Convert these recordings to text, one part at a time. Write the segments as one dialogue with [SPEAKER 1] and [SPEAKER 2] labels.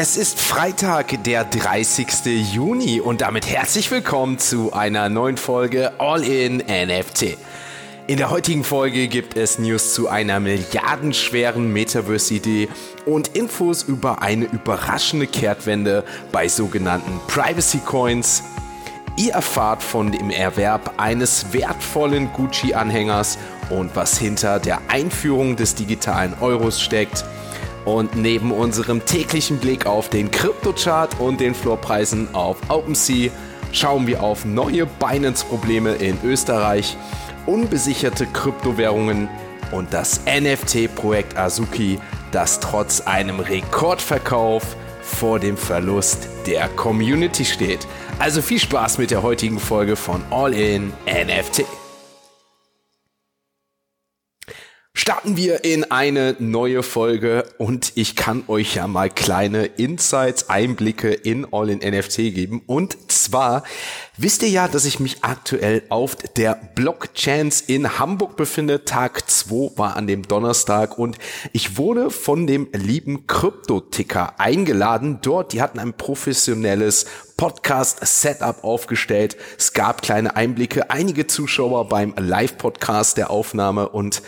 [SPEAKER 1] Es ist Freitag, der 30. Juni und damit herzlich willkommen zu einer neuen Folge All in NFT. In der heutigen Folge gibt es News zu einer milliardenschweren Metaverse-Idee und Infos über eine überraschende Kehrtwende bei sogenannten Privacy Coins. Ihr erfahrt von dem Erwerb eines wertvollen Gucci-Anhängers und was hinter der Einführung des digitalen Euros steckt – und neben unserem täglichen Blick auf den Kryptochart und den Floorpreisen auf OpenSea schauen wir auf neue Binance-Probleme in Österreich, unbesicherte Kryptowährungen und das NFT-Projekt Azuki, das trotz einem Rekordverkauf vor dem Verlust der Community steht. Also viel Spaß mit der heutigen Folge von All In NFT. Starten wir in eine neue Folge und ich kann euch ja mal kleine Insights, Einblicke in All in NFT geben. Und zwar wisst ihr ja, dass ich mich aktuell auf der Blockchance in Hamburg befinde. Tag 2 war an dem Donnerstag und ich wurde von dem lieben Krypto-Ticker eingeladen. Dort, die hatten ein professionelles Podcast-Setup aufgestellt. Es gab kleine Einblicke, einige Zuschauer beim Live-Podcast der Aufnahme und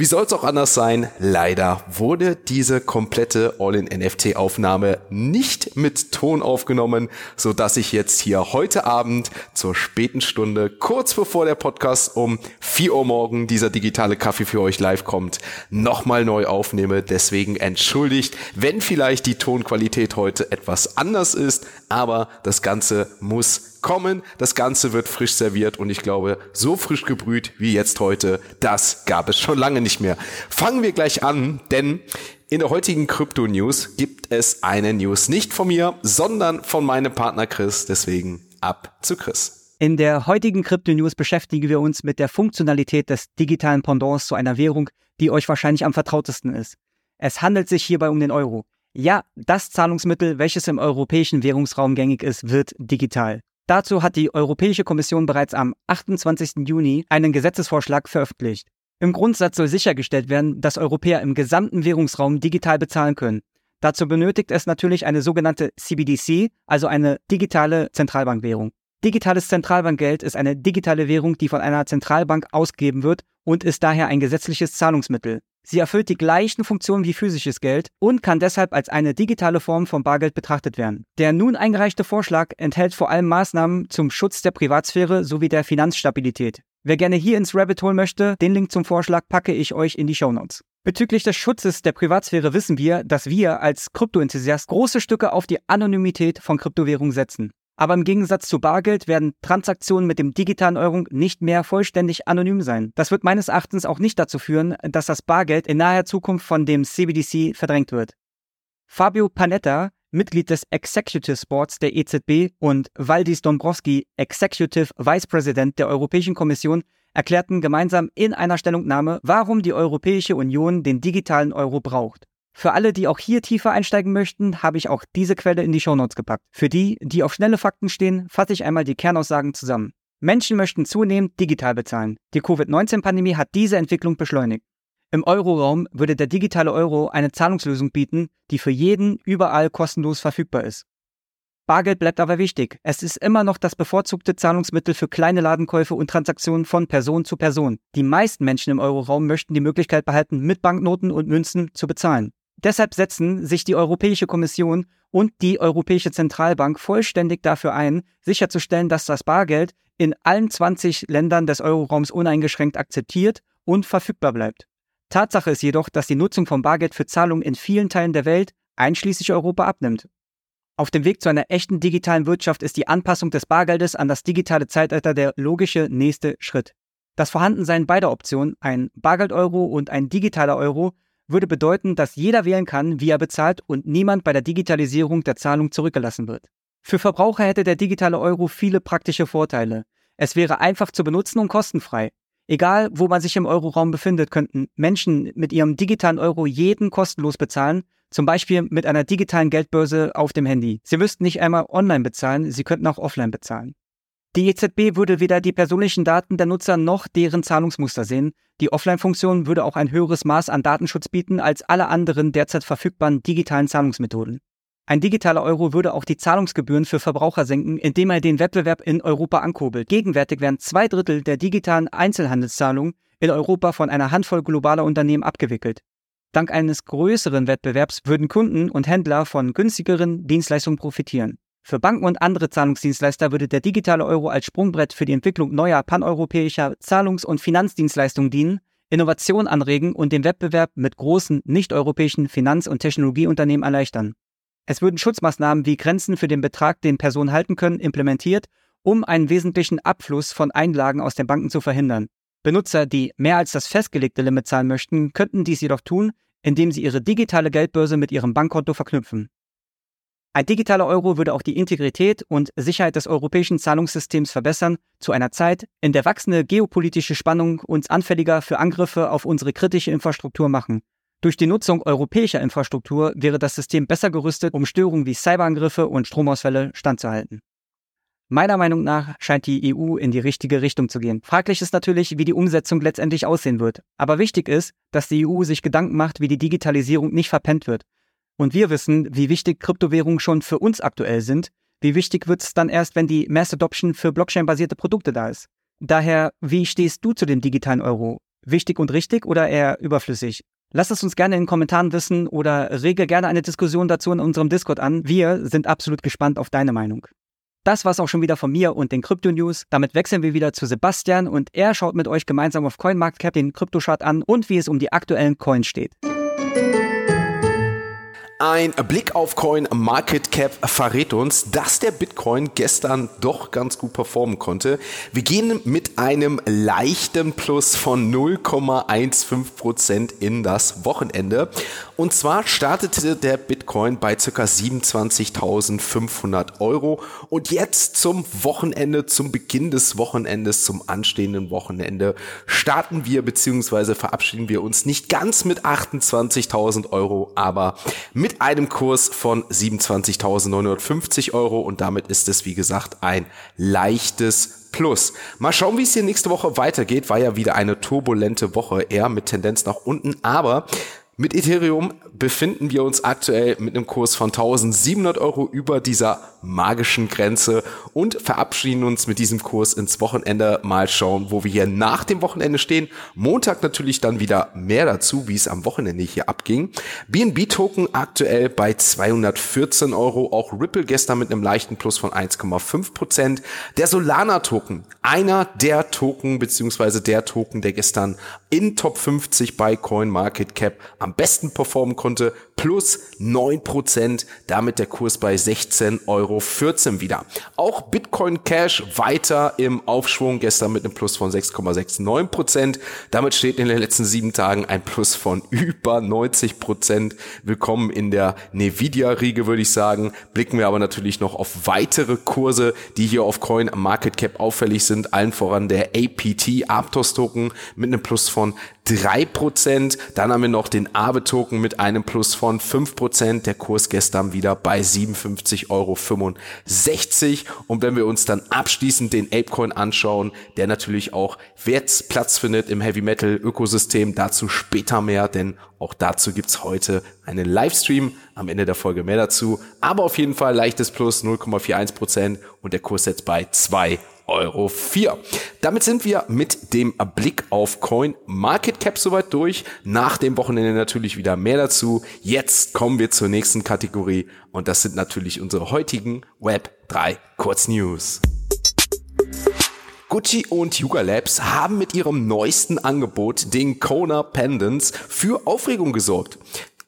[SPEAKER 1] wie soll es auch anders sein? Leider wurde diese komplette All-in-NFT-Aufnahme nicht mit Ton aufgenommen, so dass ich jetzt hier heute Abend zur späten Stunde, kurz bevor der Podcast um 4 Uhr morgen dieser digitale Kaffee für euch live kommt, nochmal neu aufnehme. Deswegen entschuldigt, wenn vielleicht die Tonqualität heute etwas anders ist, aber das Ganze muss kommen. Das Ganze wird frisch serviert und ich glaube, so frisch gebrüht wie jetzt heute, das gab es schon lange nicht mehr. Fangen wir gleich an, denn in der heutigen Krypto News gibt es eine News nicht von mir, sondern von meinem Partner Chris. Deswegen ab zu Chris.
[SPEAKER 2] In der heutigen Krypto News beschäftigen wir uns mit der Funktionalität des digitalen Pendants zu einer Währung, die euch wahrscheinlich am vertrautesten ist. Es handelt sich hierbei um den Euro. Ja, das Zahlungsmittel, welches im europäischen Währungsraum gängig ist, wird digital. Dazu hat die Europäische Kommission bereits am 28. Juni einen Gesetzesvorschlag veröffentlicht. Im Grundsatz soll sichergestellt werden, dass Europäer im gesamten Währungsraum digital bezahlen können. Dazu benötigt es natürlich eine sogenannte CBDC, also eine digitale Zentralbankwährung. Digitales Zentralbankgeld ist eine digitale Währung, die von einer Zentralbank ausgegeben wird und ist daher ein gesetzliches Zahlungsmittel. Sie erfüllt die gleichen Funktionen wie physisches Geld und kann deshalb als eine digitale Form von Bargeld betrachtet werden. Der nun eingereichte Vorschlag enthält vor allem Maßnahmen zum Schutz der Privatsphäre sowie der Finanzstabilität. Wer gerne hier ins Rabbit Hole möchte, den Link zum Vorschlag packe ich euch in die Show Notes. Bezüglich des Schutzes der Privatsphäre wissen wir, dass wir als Kryptoenthusiast große Stücke auf die Anonymität von Kryptowährungen setzen. Aber im Gegensatz zu Bargeld werden Transaktionen mit dem digitalen Euro nicht mehr vollständig anonym sein. Das wird meines Erachtens auch nicht dazu führen, dass das Bargeld in naher Zukunft von dem CBDC verdrängt wird. Fabio Panetta, Mitglied des Executive Boards der EZB und Valdis Dombrovski, Executive Vice President der Europäischen Kommission, erklärten gemeinsam in einer Stellungnahme, warum die Europäische Union den digitalen Euro braucht. Für alle, die auch hier tiefer einsteigen möchten, habe ich auch diese Quelle in die Shownotes gepackt. Für die, die auf schnelle Fakten stehen, fasse ich einmal die Kernaussagen zusammen. Menschen möchten zunehmend digital bezahlen. Die Covid-19-Pandemie hat diese Entwicklung beschleunigt. Im Euroraum würde der digitale Euro eine Zahlungslösung bieten, die für jeden überall kostenlos verfügbar ist. Bargeld bleibt aber wichtig. Es ist immer noch das bevorzugte Zahlungsmittel für kleine Ladenkäufe und Transaktionen von Person zu Person. Die meisten Menschen im Euroraum möchten die Möglichkeit behalten, mit Banknoten und Münzen zu bezahlen. Deshalb setzen sich die Europäische Kommission und die Europäische Zentralbank vollständig dafür ein, sicherzustellen, dass das Bargeld in allen 20 Ländern des Euroraums uneingeschränkt akzeptiert und verfügbar bleibt. Tatsache ist jedoch, dass die Nutzung von Bargeld für Zahlungen in vielen Teilen der Welt, einschließlich Europa, abnimmt. Auf dem Weg zu einer echten digitalen Wirtschaft ist die Anpassung des Bargeldes an das digitale Zeitalter der logische nächste Schritt. Das Vorhandensein beider Optionen, ein Bargeld-Euro und ein digitaler Euro, würde bedeuten, dass jeder wählen kann, wie er bezahlt und niemand bei der Digitalisierung der Zahlung zurückgelassen wird. Für Verbraucher hätte der digitale Euro viele praktische Vorteile. Es wäre einfach zu benutzen und kostenfrei. Egal, wo man sich im Euroraum befindet, könnten Menschen mit ihrem digitalen Euro jeden kostenlos bezahlen, zum Beispiel mit einer digitalen Geldbörse auf dem Handy. Sie müssten nicht einmal online bezahlen, sie könnten auch offline bezahlen. Die EZB würde weder die persönlichen Daten der Nutzer noch deren Zahlungsmuster sehen. Die Offline-Funktion würde auch ein höheres Maß an Datenschutz bieten als alle anderen derzeit verfügbaren digitalen Zahlungsmethoden. Ein digitaler Euro würde auch die Zahlungsgebühren für Verbraucher senken, indem er den Wettbewerb in Europa ankurbelt. Gegenwärtig werden zwei Drittel der digitalen Einzelhandelszahlungen in Europa von einer Handvoll globaler Unternehmen abgewickelt. Dank eines größeren Wettbewerbs würden Kunden und Händler von günstigeren Dienstleistungen profitieren. Für Banken und andere Zahlungsdienstleister würde der digitale Euro als Sprungbrett für die Entwicklung neuer paneuropäischer Zahlungs- und Finanzdienstleistungen dienen, Innovation anregen und den Wettbewerb mit großen nicht-europäischen Finanz- und Technologieunternehmen erleichtern. Es würden Schutzmaßnahmen wie Grenzen für den Betrag, den Personen halten können, implementiert, um einen wesentlichen Abfluss von Einlagen aus den Banken zu verhindern. Benutzer, die mehr als das festgelegte Limit zahlen möchten, könnten dies jedoch tun, indem sie ihre digitale Geldbörse mit ihrem Bankkonto verknüpfen. Ein digitaler Euro würde auch die Integrität und Sicherheit des europäischen Zahlungssystems verbessern, zu einer Zeit, in der wachsende geopolitische Spannung uns anfälliger für Angriffe auf unsere kritische Infrastruktur machen. Durch die Nutzung europäischer Infrastruktur wäre das System besser gerüstet, um Störungen wie Cyberangriffe und Stromausfälle standzuhalten. Meiner Meinung nach scheint die EU in die richtige Richtung zu gehen. Fraglich ist natürlich, wie die Umsetzung letztendlich aussehen wird. Aber wichtig ist, dass die EU sich Gedanken macht, wie die Digitalisierung nicht verpennt wird. Und wir wissen, wie wichtig Kryptowährungen schon für uns aktuell sind. Wie wichtig wird es dann erst, wenn die Mass Adoption für Blockchain-basierte Produkte da ist? Daher, wie stehst du zu dem digitalen Euro? Wichtig und richtig oder eher überflüssig? Lass es uns gerne in den Kommentaren wissen oder rege gerne eine Diskussion dazu in unserem Discord an. Wir sind absolut gespannt auf deine Meinung. Das war's auch schon wieder von mir und den Krypto News. Damit wechseln wir wieder zu Sebastian und er schaut mit euch gemeinsam auf CoinMarketCap den Kryptochart an und wie es um die aktuellen Coins steht.
[SPEAKER 1] Ein Blick auf Coin Market Cap verrät uns, dass der Bitcoin gestern doch ganz gut performen konnte. Wir gehen mit einem leichten Plus von 0,15% in das Wochenende. Und zwar startete der Bitcoin bei ca. 27.500 Euro. Und jetzt zum Wochenende, zum Beginn des Wochenendes, zum anstehenden Wochenende starten wir bzw. verabschieden wir uns nicht ganz mit 28.000 Euro, aber mit mit einem Kurs von 27.950 Euro und damit ist es, wie gesagt, ein leichtes Plus. Mal schauen, wie es hier nächste Woche weitergeht. War ja wieder eine turbulente Woche, eher mit Tendenz nach unten. Aber mit Ethereum befinden wir uns aktuell mit einem Kurs von 1700 Euro über dieser magischen Grenze und verabschieden uns mit diesem Kurs ins Wochenende. Mal schauen, wo wir hier nach dem Wochenende stehen. Montag natürlich dann wieder mehr dazu, wie es am Wochenende hier abging. BNB-Token aktuell bei 214 Euro. Auch Ripple gestern mit einem leichten Plus von 1,5 Prozent. Der Solana-Token, einer der Token beziehungsweise der Token, der gestern in Top 50 bei CoinMarketCap am besten performen konnte, plus 9%, damit der Kurs bei 16,14 Euro wieder. Auch Bitcoin Cash weiter im Aufschwung, gestern mit einem Plus von 6,69%. Damit steht in den letzten sieben Tagen ein Plus von über 90%. Willkommen in der Nvidia-Riege, würde ich sagen. Blicken wir aber natürlich noch auf weitere Kurse, die hier auf Coin Market Cap auffällig sind. Allen voran der APT Aptos Token mit einem Plus von 3%. Dann haben wir noch den Aave Token mit einem Plus von von 5%, der Kurs gestern wieder bei 57,65 Euro. Und wenn wir uns dann abschließend den Apecoin anschauen, der natürlich auch jetzt Platz findet im Heavy Metal Ökosystem, dazu später mehr, denn auch dazu gibt's heute einen Livestream. Am Ende der Folge mehr dazu. Aber auf jeden Fall leichtes Plus 0,41% und der Kurs jetzt bei 2 Euro 4. Damit sind wir mit dem Blick auf Coin Market Cap soweit durch. Nach dem Wochenende natürlich wieder mehr dazu. Jetzt kommen wir zur nächsten Kategorie und das sind natürlich unsere heutigen Web 3 Kurznews. Gucci und Yuga Labs haben mit ihrem neuesten Angebot, den Kona Pendants, für Aufregung gesorgt.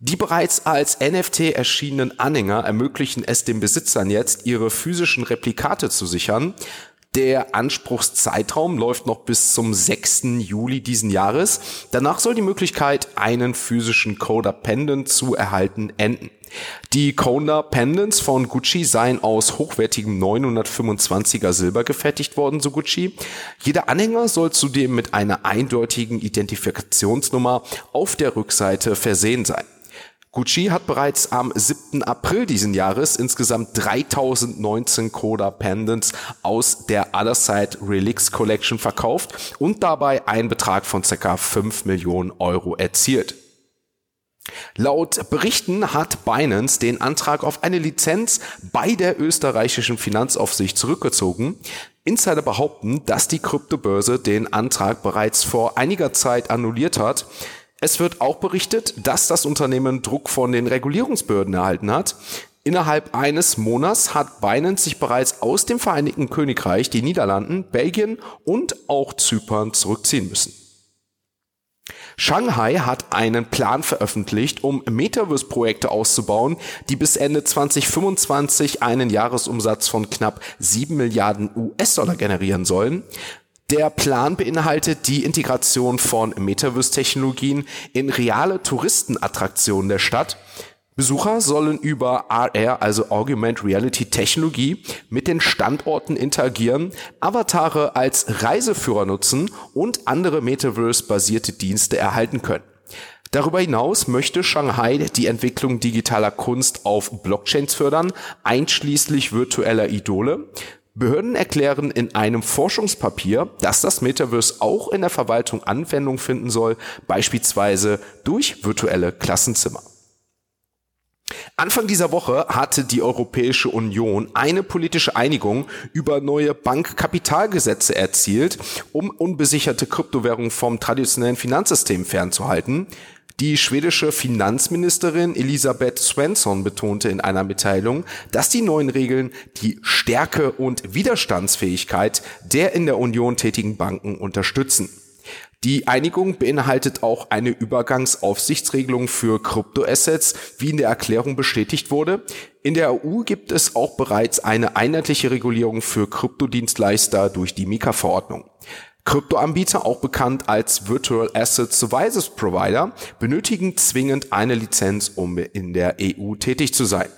[SPEAKER 1] Die bereits als NFT erschienenen Anhänger ermöglichen es den Besitzern jetzt, ihre physischen Replikate zu sichern. Der Anspruchszeitraum läuft noch bis zum 6. Juli diesen Jahres. Danach soll die Möglichkeit, einen physischen Coda Pendant zu erhalten, enden. Die Coda Pendants von Gucci seien aus hochwertigem 925er Silber gefertigt worden, so Gucci. Jeder Anhänger soll zudem mit einer eindeutigen Identifikationsnummer auf der Rückseite versehen sein. Gucci hat bereits am 7. April diesen Jahres insgesamt 3019 Coda Pendants aus der Other Side Relics Collection verkauft und dabei einen Betrag von ca. 5 Millionen Euro erzielt. Laut Berichten hat Binance den Antrag auf eine Lizenz bei der österreichischen Finanzaufsicht zurückgezogen. Insider behaupten, dass die Kryptobörse den Antrag bereits vor einiger Zeit annulliert hat. Es wird auch berichtet, dass das Unternehmen Druck von den Regulierungsbehörden erhalten hat. Innerhalb eines Monats hat Binance sich bereits aus dem Vereinigten Königreich, die Niederlanden, Belgien und auch Zypern zurückziehen müssen. Shanghai hat einen Plan veröffentlicht, um Metaverse-Projekte auszubauen, die bis Ende 2025 einen Jahresumsatz von knapp 7 Milliarden US-Dollar generieren sollen. Der Plan beinhaltet die Integration von Metaverse-Technologien in reale Touristenattraktionen der Stadt. Besucher sollen über AR, also Augmented Reality Technologie, mit den Standorten interagieren, Avatare als Reiseführer nutzen und andere Metaverse-basierte Dienste erhalten können. Darüber hinaus möchte Shanghai die Entwicklung digitaler Kunst auf Blockchains fördern, einschließlich virtueller Idole. Behörden erklären in einem Forschungspapier, dass das Metaverse auch in der Verwaltung Anwendung finden soll, beispielsweise durch virtuelle Klassenzimmer. Anfang dieser Woche hatte die Europäische Union eine politische Einigung über neue Bankkapitalgesetze erzielt, um unbesicherte Kryptowährungen vom traditionellen Finanzsystem fernzuhalten. Die schwedische Finanzministerin Elisabeth Svensson betonte in einer Mitteilung, dass die neuen Regeln die Stärke und Widerstandsfähigkeit der in der Union tätigen Banken unterstützen. Die Einigung beinhaltet auch eine Übergangsaufsichtsregelung für Kryptoassets, wie in der Erklärung bestätigt wurde. In der EU gibt es auch bereits eine einheitliche Regulierung für Kryptodienstleister durch die Mika-Verordnung. Kryptoanbieter, auch bekannt als Virtual Asset Services Provider, benötigen zwingend eine Lizenz, um in der EU tätig zu sein.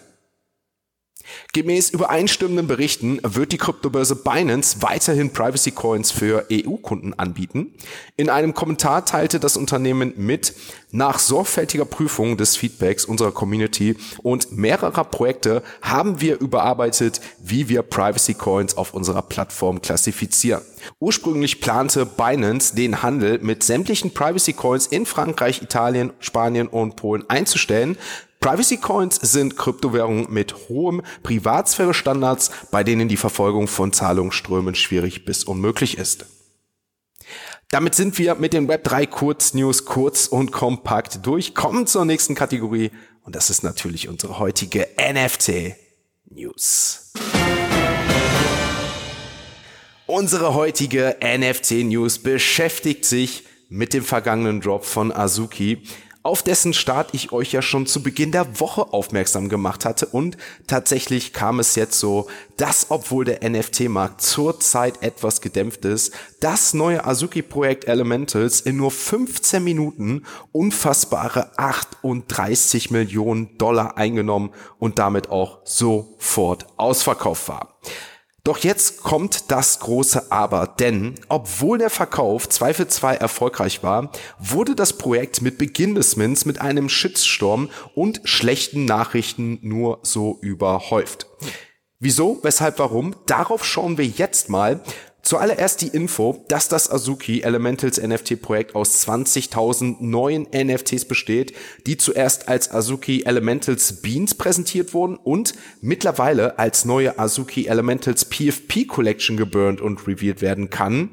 [SPEAKER 1] Gemäß übereinstimmenden Berichten wird die Kryptobörse Binance weiterhin Privacy Coins für EU-Kunden anbieten. In einem Kommentar teilte das Unternehmen mit, nach sorgfältiger Prüfung des Feedbacks unserer Community und mehrerer Projekte haben wir überarbeitet, wie wir Privacy Coins auf unserer Plattform klassifizieren. Ursprünglich plante Binance den Handel mit sämtlichen Privacy Coins in Frankreich, Italien, Spanien und Polen einzustellen. Privacy Coins sind Kryptowährungen mit hohem Privatsphäre-Standards, bei denen die Verfolgung von Zahlungsströmen schwierig bis unmöglich ist. Damit sind wir mit den Web3 Kurznews kurz und kompakt durch. Kommen zur nächsten Kategorie und das ist natürlich unsere heutige NFT News. Unsere heutige NFT News beschäftigt sich mit dem vergangenen Drop von Azuki auf dessen Start ich euch ja schon zu Beginn der Woche aufmerksam gemacht hatte und tatsächlich kam es jetzt so, dass obwohl der NFT-Markt zurzeit etwas gedämpft ist, das neue Azuki-Projekt Elementals in nur 15 Minuten unfassbare 38 Millionen Dollar eingenommen und damit auch sofort ausverkauft war. Doch jetzt kommt das große Aber, denn obwohl der Verkauf 2 für 2 erfolgreich war, wurde das Projekt mit Beginn des Mints mit einem Shitstorm und schlechten Nachrichten nur so überhäuft. Wieso, weshalb, warum? Darauf schauen wir jetzt mal. Zuallererst die Info, dass das Azuki Elementals NFT Projekt aus 20.000 neuen NFTs besteht, die zuerst als Azuki Elementals Beans präsentiert wurden und mittlerweile als neue Azuki Elementals PFP Collection geburnt und revealed werden kann.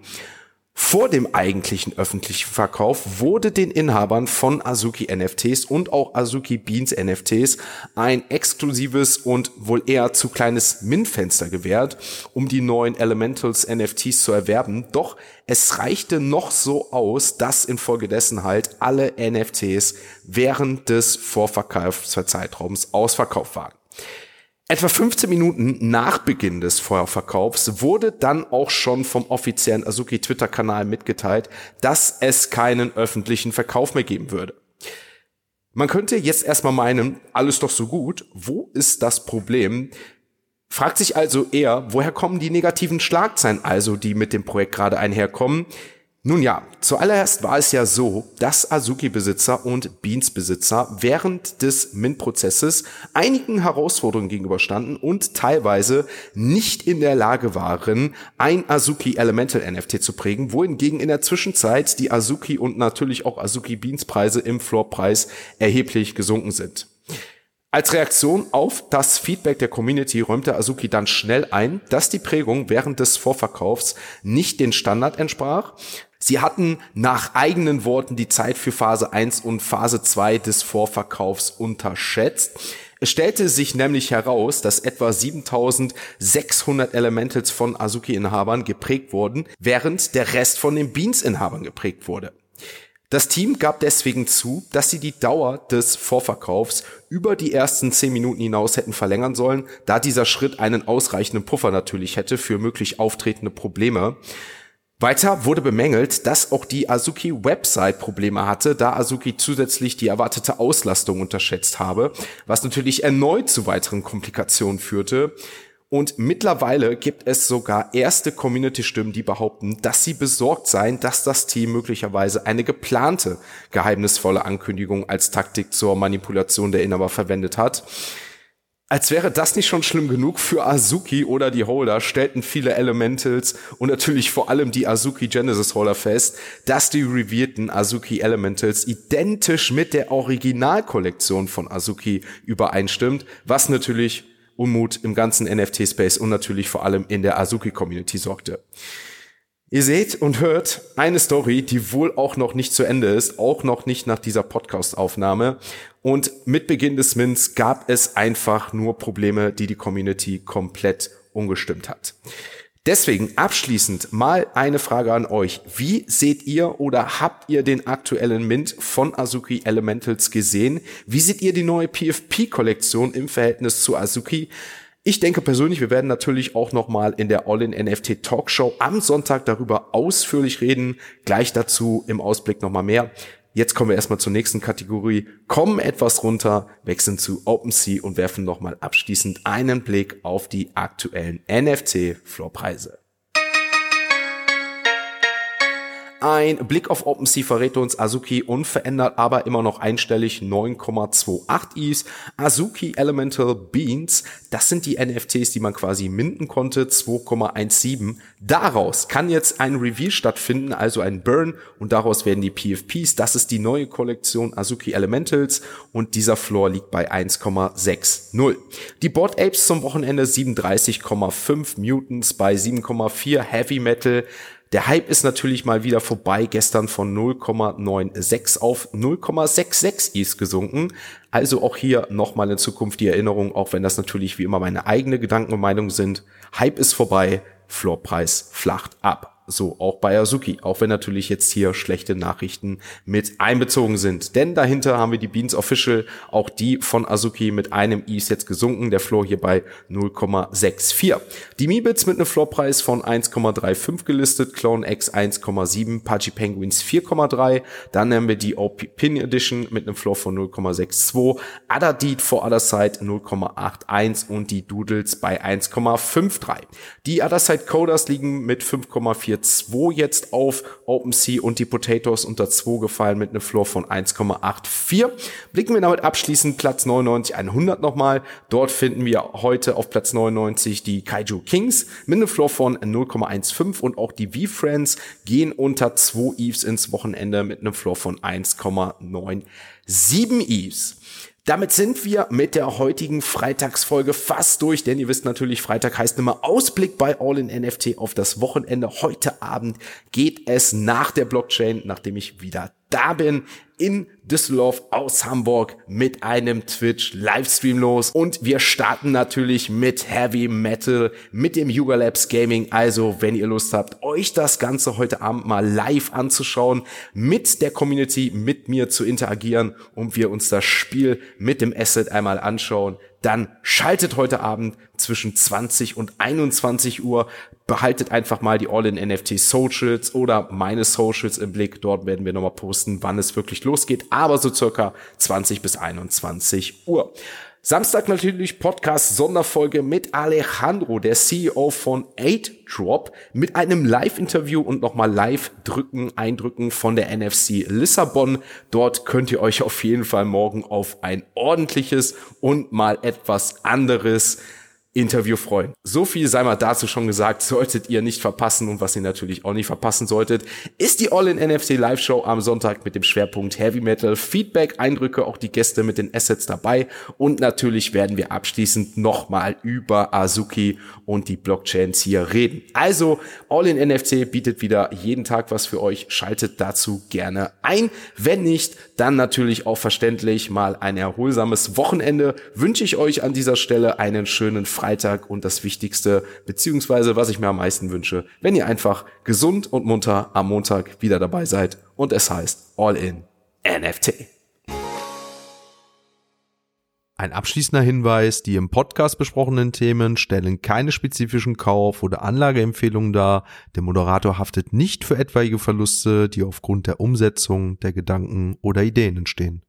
[SPEAKER 1] Vor dem eigentlichen öffentlichen Verkauf wurde den Inhabern von Azuki NFTs und auch Azuki Beans NFTs ein exklusives und wohl eher zu kleines Min-Fenster gewährt, um die neuen Elementals NFTs zu erwerben. Doch es reichte noch so aus, dass infolgedessen halt alle NFTs während des Vorverkaufszeitraums ausverkauft waren. Etwa 15 Minuten nach Beginn des Vorverkaufs wurde dann auch schon vom offiziellen Azuki Twitter-Kanal mitgeteilt, dass es keinen öffentlichen Verkauf mehr geben würde. Man könnte jetzt erstmal meinen, alles doch so gut. Wo ist das Problem? Fragt sich also eher, woher kommen die negativen Schlagzeilen also, die mit dem Projekt gerade einherkommen? Nun ja, zuallererst war es ja so, dass Azuki-Besitzer und Beans-Besitzer während des Mint-Prozesses einigen Herausforderungen gegenüberstanden und teilweise nicht in der Lage waren, ein Azuki Elemental NFT zu prägen, wohingegen in der Zwischenzeit die Azuki und natürlich auch Azuki Beans Preise im Floorpreis erheblich gesunken sind. Als Reaktion auf das Feedback der Community räumte Azuki dann schnell ein, dass die Prägung während des Vorverkaufs nicht den Standard entsprach. Sie hatten nach eigenen Worten die Zeit für Phase 1 und Phase 2 des Vorverkaufs unterschätzt. Es stellte sich nämlich heraus, dass etwa 7600 Elementals von Azuki-Inhabern geprägt wurden, während der Rest von den Beans-Inhabern geprägt wurde. Das Team gab deswegen zu, dass sie die Dauer des Vorverkaufs über die ersten zehn Minuten hinaus hätten verlängern sollen, da dieser Schritt einen ausreichenden Puffer natürlich hätte für möglich auftretende Probleme. Weiter wurde bemängelt, dass auch die Azuki-Website Probleme hatte, da Azuki zusätzlich die erwartete Auslastung unterschätzt habe, was natürlich erneut zu weiteren Komplikationen führte. Und mittlerweile gibt es sogar erste Community-Stimmen, die behaupten, dass sie besorgt seien, dass das Team möglicherweise eine geplante geheimnisvolle Ankündigung als Taktik zur Manipulation der Inhaber verwendet hat. Als wäre das nicht schon schlimm genug für Azuki oder die Holder, stellten viele Elementals und natürlich vor allem die Azuki Genesis Holder fest, dass die revealten Azuki Elementals identisch mit der Originalkollektion von Azuki übereinstimmt, was natürlich Unmut im ganzen NFT-Space und natürlich vor allem in der Azuki-Community sorgte. Ihr seht und hört eine Story, die wohl auch noch nicht zu Ende ist, auch noch nicht nach dieser Podcast-Aufnahme. Und mit Beginn des Mints gab es einfach nur Probleme, die die Community komplett umgestimmt hat. Deswegen abschließend mal eine Frage an euch. Wie seht ihr oder habt ihr den aktuellen Mint von Azuki Elementals gesehen? Wie seht ihr die neue PFP-Kollektion im Verhältnis zu Azuki? Ich denke persönlich, wir werden natürlich auch nochmal in der All-in-NFT Talkshow am Sonntag darüber ausführlich reden. Gleich dazu im Ausblick nochmal mehr. Jetzt kommen wir erstmal zur nächsten Kategorie, kommen etwas runter, wechseln zu OpenSea und werfen nochmal abschließend einen Blick auf die aktuellen NFT-Floorpreise. Ein Blick auf OpenSea verrät uns Azuki unverändert, aber immer noch einstellig 9,28 Is. Azuki Elemental Beans, das sind die NFTs, die man quasi minden konnte, 2,17. Daraus kann jetzt ein Reveal stattfinden, also ein Burn und daraus werden die PFPs. Das ist die neue Kollektion Azuki Elementals und dieser Floor liegt bei 1,60. Die Board Apes zum Wochenende 37,5 Mutants bei 7,4 Heavy Metal der Hype ist natürlich mal wieder vorbei. Gestern von 0,96 auf 0,66 ist gesunken. Also auch hier nochmal in Zukunft die Erinnerung, auch wenn das natürlich wie immer meine eigene Gedanken und Meinung sind. Hype ist vorbei, Floorpreis flacht ab. So auch bei Azuki, auch wenn natürlich jetzt hier schlechte Nachrichten mit einbezogen sind. Denn dahinter haben wir die Beans Official, auch die von Azuki mit einem I jetzt gesunken, der Floor hier bei 0,64. Die Mibits mit einem Floorpreis von 1,35 gelistet, Clone X 1,7, Pudgy Penguins 4,3, dann haben wir die OP Pin Edition mit einem Floor von 0,62, Other Deed for Other Side 0,81 und die Doodles bei 1,53. Die Other Side Coders liegen mit 5,4 2 jetzt auf OpenSea und die Potatoes unter 2 gefallen mit einem Floor von 1,84. Blicken wir damit abschließend Platz 99 100 nochmal. Dort finden wir heute auf Platz 99 die Kaiju Kings mit einem Floor von 0,15 und auch die V-Friends gehen unter 2 Eves ins Wochenende mit einem Floor von 1,97 Eves. Damit sind wir mit der heutigen Freitagsfolge fast durch, denn ihr wisst natürlich, Freitag heißt immer Ausblick bei All in NFT auf das Wochenende. Heute Abend geht es nach der Blockchain, nachdem ich wieder da bin, in Düsseldorf aus Hamburg mit einem Twitch Livestream los und wir starten natürlich mit Heavy Metal, mit dem Yuga Labs Gaming. Also, wenn ihr Lust habt, euch das Ganze heute Abend mal live anzuschauen, mit der Community, mit mir zu interagieren und wir uns das Spiel mit dem Asset einmal anschauen, dann schaltet heute Abend zwischen 20 und 21 Uhr. Behaltet einfach mal die All-in-NFT Socials oder meine Socials im Blick. Dort werden wir nochmal posten, wann es wirklich losgeht. Aber so circa 20 bis 21 Uhr. Samstag natürlich Podcast Sonderfolge mit Alejandro, der CEO von 8Drop, mit einem Live-Interview und nochmal Live-Drücken, Eindrücken von der NFC Lissabon. Dort könnt ihr euch auf jeden Fall morgen auf ein ordentliches und mal etwas anderes Interview freuen. So viel sei mal dazu schon gesagt, solltet ihr nicht verpassen und was ihr natürlich auch nicht verpassen solltet, ist die All-in-NFC Live-Show am Sonntag mit dem Schwerpunkt Heavy Metal, Feedback, Eindrücke, auch die Gäste mit den Assets dabei und natürlich werden wir abschließend nochmal über Azuki und die Blockchains hier reden. Also All-in-NFC bietet wieder jeden Tag was für euch, schaltet dazu gerne ein. Wenn nicht, dann natürlich auch verständlich mal ein erholsames Wochenende. Wünsche ich euch an dieser Stelle einen schönen Freitag und das Wichtigste, beziehungsweise was ich mir am meisten wünsche, wenn ihr einfach gesund und munter am Montag wieder dabei seid und es heißt All in NFT.
[SPEAKER 3] Ein abschließender Hinweis, die im Podcast besprochenen Themen stellen keine spezifischen Kauf- oder Anlageempfehlungen dar. Der Moderator haftet nicht für etwaige Verluste, die aufgrund der Umsetzung der Gedanken oder Ideen entstehen.